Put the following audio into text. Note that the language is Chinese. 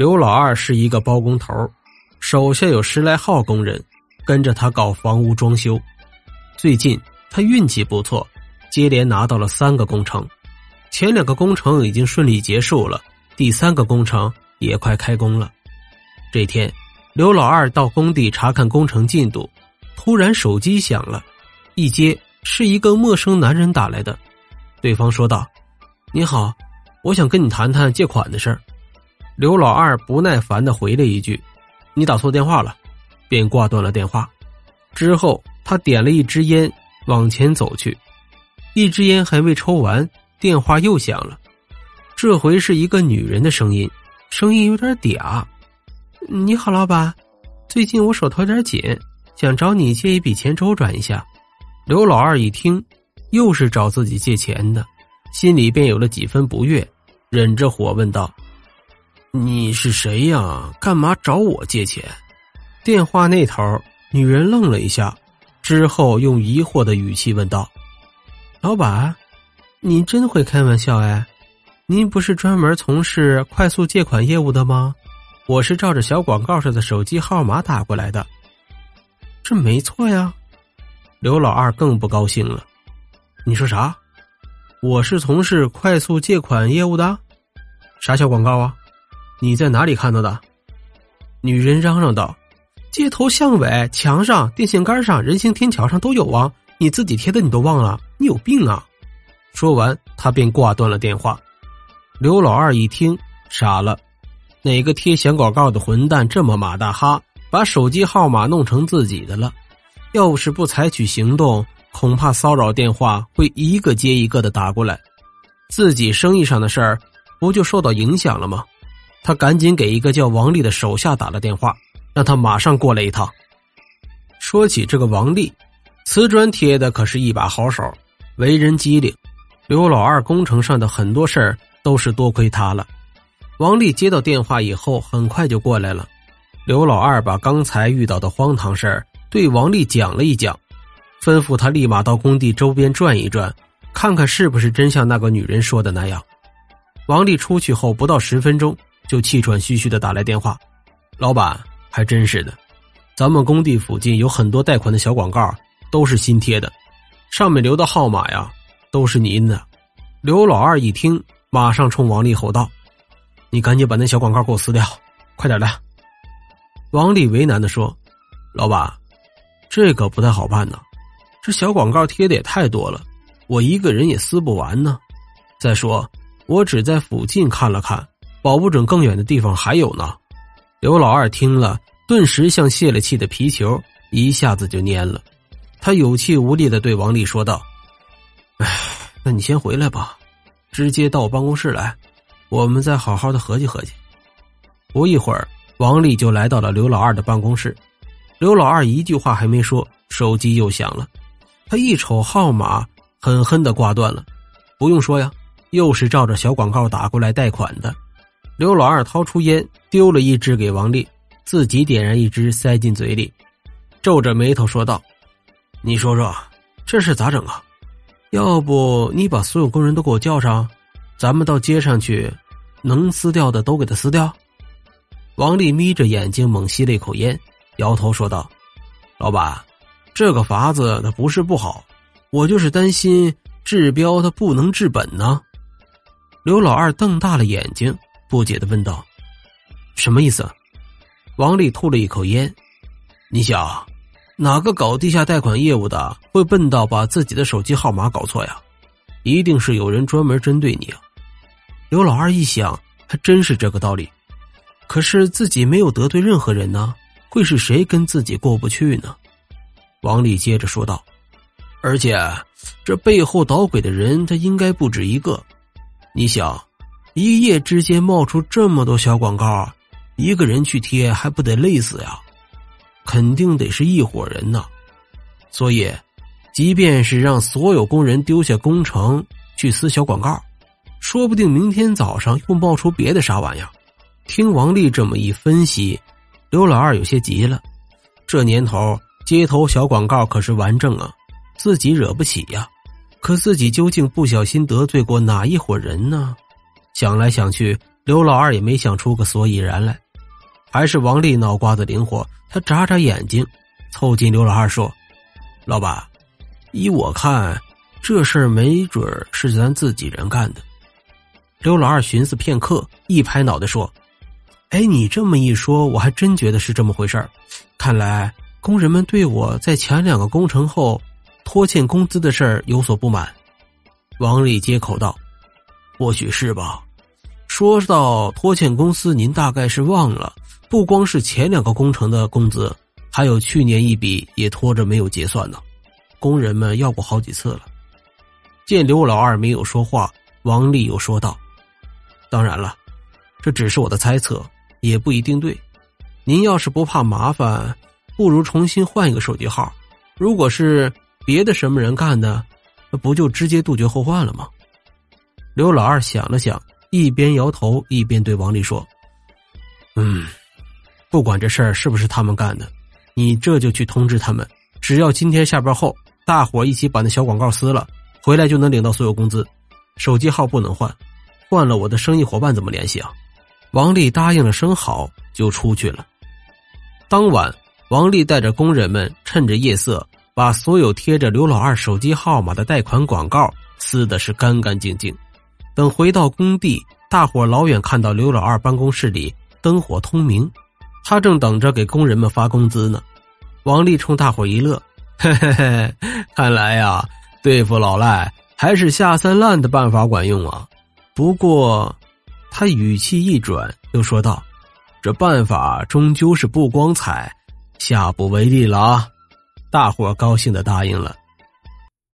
刘老二是一个包工头，手下有十来号工人，跟着他搞房屋装修。最近他运气不错，接连拿到了三个工程，前两个工程已经顺利结束了，第三个工程也快开工了。这天，刘老二到工地查看工程进度，突然手机响了，一接是一个陌生男人打来的，对方说道：“你好，我想跟你谈谈借款的事儿。”刘老二不耐烦的回了一句：“你打错电话了。”便挂断了电话。之后，他点了一支烟，往前走去。一支烟还未抽完，电话又响了。这回是一个女人的声音，声音有点嗲：“你好，老板，最近我手头有点紧，想找你借一笔钱周转一下。”刘老二一听，又是找自己借钱的，心里便有了几分不悦，忍着火问道。你是谁呀？干嘛找我借钱？电话那头，女人愣了一下，之后用疑惑的语气问道：“老板，你真会开玩笑哎？您不是专门从事快速借款业务的吗？我是照着小广告上的手机号码打过来的。这没错呀。”刘老二更不高兴了：“你说啥？我是从事快速借款业务的？啥小广告啊？”你在哪里看到的？女人嚷嚷道：“街头巷尾、墙上、电线杆上、人行天桥上都有啊！你自己贴的你都忘了？你有病啊！”说完，他便挂断了电话。刘老二一听傻了：哪个贴小广告的混蛋这么马大哈，把手机号码弄成自己的了？要是不采取行动，恐怕骚扰电话会一个接一个的打过来，自己生意上的事儿不就受到影响了吗？他赶紧给一个叫王丽的手下打了电话，让他马上过来一趟。说起这个王丽，瓷砖贴的可是一把好手，为人机灵。刘老二工程上的很多事儿都是多亏他了。王丽接到电话以后，很快就过来了。刘老二把刚才遇到的荒唐事儿对王丽讲了一讲，吩咐他立马到工地周边转一转，看看是不是真像那个女人说的那样。王丽出去后不到十分钟。就气喘吁吁的打来电话，老板还真是的，咱们工地附近有很多贷款的小广告，都是新贴的，上面留的号码呀都是您的。刘老二一听，马上冲王丽吼道：“你赶紧把那小广告给我撕掉，快点的！”王丽为难的说：“老板，这可不太好办呢，这小广告贴的也太多了，我一个人也撕不完呢。再说，我只在附近看了看。”保不准更远的地方还有呢。刘老二听了，顿时像泄了气的皮球，一下子就蔫了。他有气无力的对王丽说道：“哎，那你先回来吧，直接到我办公室来，我们再好好的合计合计。”不一会儿，王丽就来到了刘老二的办公室。刘老二一句话还没说，手机又响了。他一瞅号码，狠狠的挂断了。不用说呀，又是照着小广告打过来贷款的。刘老二掏出烟，丢了一支给王丽，自己点燃一支塞进嘴里，皱着眉头说道：“你说说，这事咋整啊？要不你把所有工人都给我叫上，咱们到街上去，能撕掉的都给他撕掉。”王丽眯着眼睛猛吸了一口烟，摇头说道：“老板，这个法子它不是不好，我就是担心治标它不能治本呢。”刘老二瞪大了眼睛。不解的问道：“什么意思？”王丽吐了一口烟。你想，哪个搞地下贷款业务的会笨到把自己的手机号码搞错呀？一定是有人专门针对你啊！刘老二一想，还真是这个道理。可是自己没有得罪任何人呢，会是谁跟自己过不去呢？王丽接着说道：“而且，这背后捣鬼的人，他应该不止一个。你想。”一夜之间冒出这么多小广告，一个人去贴还不得累死呀？肯定得是一伙人呢。所以，即便是让所有工人丢下工程去撕小广告，说不定明天早上又冒出别的啥玩意儿。听王丽这么一分析，刘老二有些急了。这年头，街头小广告可是完整啊，自己惹不起呀。可自己究竟不小心得罪过哪一伙人呢？想来想去，刘老二也没想出个所以然来，还是王丽脑瓜子灵活，他眨眨眼睛，凑近刘老二说：“老板，依我看，这事儿没准是咱自己人干的。”刘老二寻思片刻，一拍脑袋说：“哎，你这么一说，我还真觉得是这么回事儿。看来工人们对我在前两个工程后拖欠工资的事儿有所不满。”王丽接口道：“或许是吧。”说到拖欠公司，您大概是忘了，不光是前两个工程的工资，还有去年一笔也拖着没有结算呢。工人们要过好几次了。见刘老二没有说话，王丽又说道：“当然了，这只是我的猜测，也不一定对。您要是不怕麻烦，不如重新换一个手机号。如果是别的什么人干的，那不就直接杜绝后患了吗？”刘老二想了想。一边摇头一边对王丽说：“嗯，不管这事儿是不是他们干的，你这就去通知他们。只要今天下班后，大伙一起把那小广告撕了，回来就能领到所有工资。手机号不能换，换了我的生意伙伴怎么联系啊？”王丽答应了声好，就出去了。当晚，王丽带着工人们趁着夜色，把所有贴着刘老二手机号码的贷款广告撕的是干干净净。等回到工地，大伙老远看到刘老二办公室里灯火通明，他正等着给工人们发工资呢。王丽冲大伙一乐：“嘿嘿嘿，看来呀，对付老赖还是下三滥的办法管用啊。”不过，他语气一转，又说道：“这办法终究是不光彩，下不为例了啊。”大伙高兴的答应了。